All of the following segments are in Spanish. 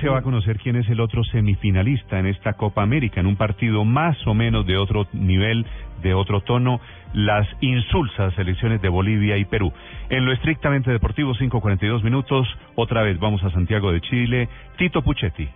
Se va a conocer quién es el otro semifinalista en esta Copa América, en un partido más o menos de otro nivel, de otro tono, las insulsas selecciones de Bolivia y Perú. En lo estrictamente deportivo, 5.42 minutos, otra vez vamos a Santiago de Chile, Tito Puchetti.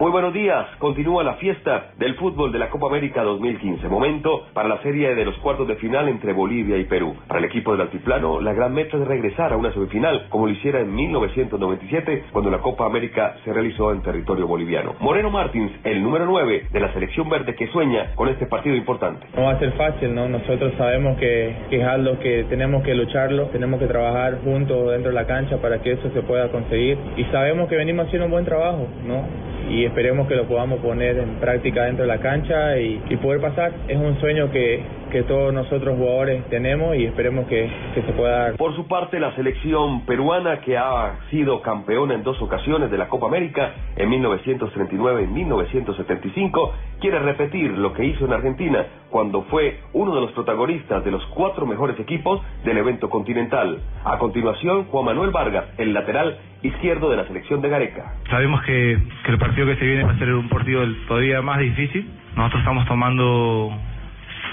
Muy buenos días. Continúa la fiesta del fútbol de la Copa América 2015. Momento para la serie de los cuartos de final entre Bolivia y Perú. Para el equipo del Altiplano, la gran meta es regresar a una semifinal, como lo hiciera en 1997, cuando la Copa América se realizó en territorio boliviano. Moreno Martins, el número 9 de la selección verde que sueña con este partido importante. No va a ser fácil, ¿no? Nosotros sabemos que, que es algo que tenemos que lucharlo, tenemos que trabajar juntos dentro de la cancha para que eso se pueda conseguir. Y sabemos que venimos haciendo un buen trabajo, ¿no? Y esperemos que lo podamos poner en práctica dentro de la cancha y, y poder pasar. Es un sueño que, que todos nosotros jugadores tenemos y esperemos que, que, se pueda dar. Por su parte, la selección peruana que ha sido campeona en dos ocasiones de la Copa América, en 1939 y 1975, quiere repetir lo que hizo en Argentina cuando fue uno de los protagonistas de los cuatro mejores equipos del evento continental. A continuación, Juan Manuel Vargas, el lateral izquierdo de la selección de Gareca. Sabemos que, que el partido que se viene va a ser un partido todavía más difícil. Nosotros estamos tomando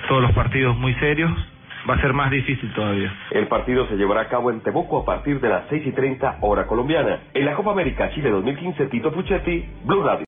todos los partidos muy serios. Va a ser más difícil todavía. El partido se llevará a cabo en Temuco a partir de las 6 y 30 hora colombiana. En la Copa América Chile 2015, Tito Puchetti, Blue Radio.